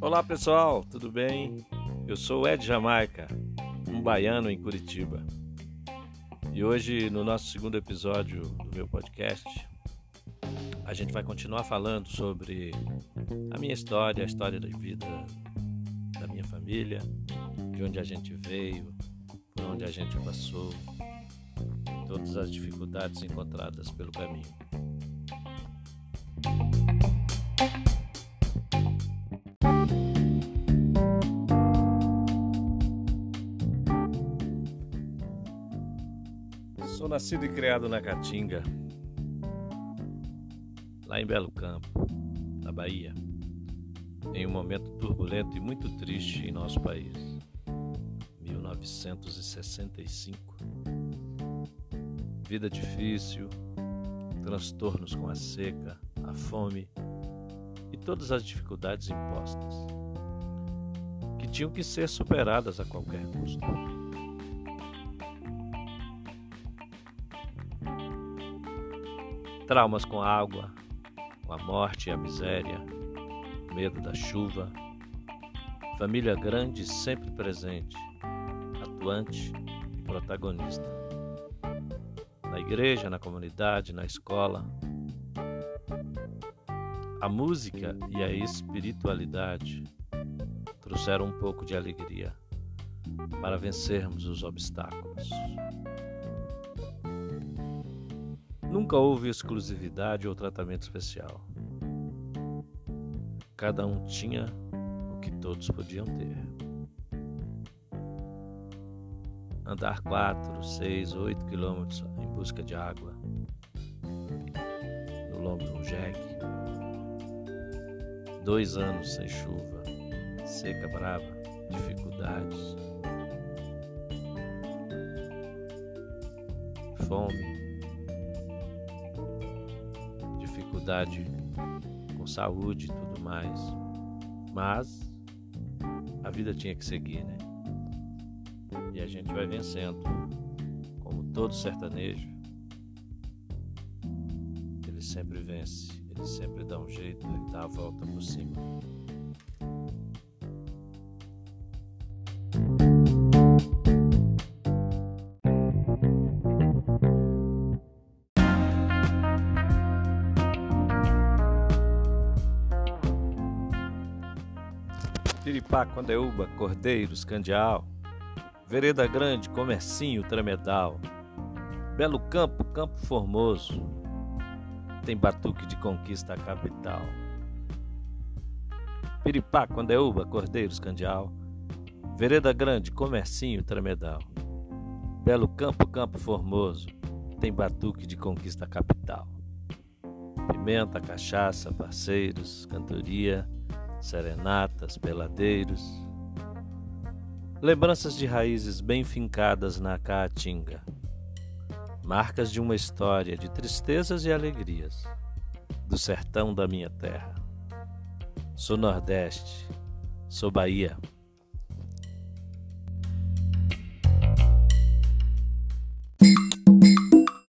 Olá pessoal, tudo bem? Eu sou Ed Jamaica, um baiano em Curitiba. E hoje, no nosso segundo episódio do meu podcast, a gente vai continuar falando sobre a minha história, a história da vida da minha família, de onde a gente veio, por onde a gente passou, todas as dificuldades encontradas pelo caminho. Sou nascido e criado na Caatinga, lá em Belo Campo, na Bahia, em um momento turbulento e muito triste em nosso país, 1965. Vida difícil, transtornos com a seca, a fome e todas as dificuldades impostas, que tinham que ser superadas a qualquer custo. Traumas com a água, com a morte e a miséria, medo da chuva, família grande sempre presente, atuante e protagonista. Na igreja, na comunidade, na escola. A música e a espiritualidade trouxeram um pouco de alegria para vencermos os obstáculos. Nunca houve exclusividade ou tratamento especial. Cada um tinha o que todos podiam ter. Andar quatro, seis, oito quilômetros em busca de água, no lombo de um jegue. Dois anos sem chuva, seca brava, dificuldades, fome, dificuldade com saúde e tudo mais. Mas a vida tinha que seguir, né? E a gente vai vencendo. Como todo sertanejo, ele sempre vence, sempre dá um jeito, ele dá a volta por cima. Piripá, Condeúba, Cordeiros, Candial, Vereda Grande, Comercinho, Tremedal, Belo Campo, Campo Formoso, tem batuque de conquista capital. Piripá, Condeúba, Cordeiros, Candial, Vereda Grande, Comercinho, Tremedal, Belo Campo, Campo Formoso, tem batuque de conquista capital. Pimenta, cachaça, parceiros, cantoria, serenatas, peladeiros, lembranças de raízes bem fincadas na caatinga, marcas de uma história de tristezas e alegrias, do sertão da minha terra. Sou Nordeste, sou Bahia.